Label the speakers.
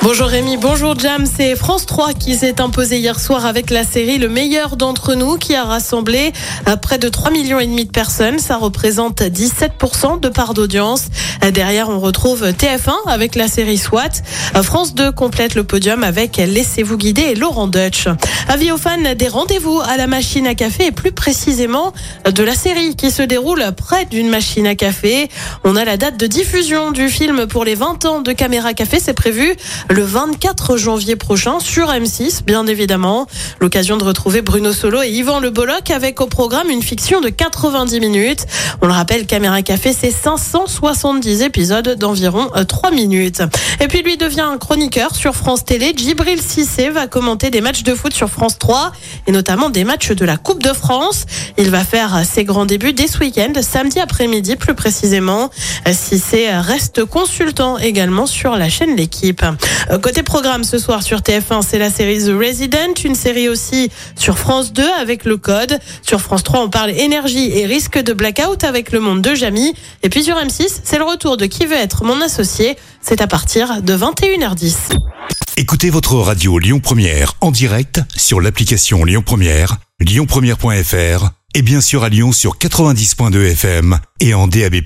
Speaker 1: Bonjour Rémi, bonjour Jam, c'est France 3 qui s'est imposé hier soir avec la série Le meilleur d'entre nous qui a rassemblé euh, près de 3 millions et demi de personnes, ça représente 17% de part d'audience. Euh, Derrière, on retrouve TF1 avec la série SWAT. Euh, France 2 complète le podium avec Laissez-vous guider et Laurent Dutch. Avis aux fans des rendez-vous à la machine à café et plus précisément de la série qui se déroule près d'une machine à café. On a la date de diffusion du film pour les 20 ans de Caméra Café, c'est prévu 24 janvier prochain sur M6, bien évidemment. L'occasion de retrouver Bruno Solo et Yvan Le Bolloc avec au programme une fiction de 90 minutes. On le rappelle, Caméra Café, c'est 570 épisodes d'environ 3 minutes. Et puis lui devient un chroniqueur sur France Télé. Djibril Cissé va commenter des matchs de foot sur France 3 et notamment des matchs de la Coupe de France. Il va faire ses grands débuts dès ce week-end, samedi après-midi plus précisément. Cissé reste consultant également sur la chaîne L'équipe. Euh, Côté programme ce soir sur TF1, c'est la série The Resident, une série aussi sur France 2 avec le code. Sur France 3, on parle énergie et risque de blackout avec le monde de Jamy. Et puis sur M6, c'est le retour de Qui veut être mon associé. C'est à partir de 21h10.
Speaker 2: Écoutez votre radio Lyon Première en direct sur l'application Lyon Première, lyonpremière.fr et bien sûr à Lyon sur 90.2 FM et en DAB+.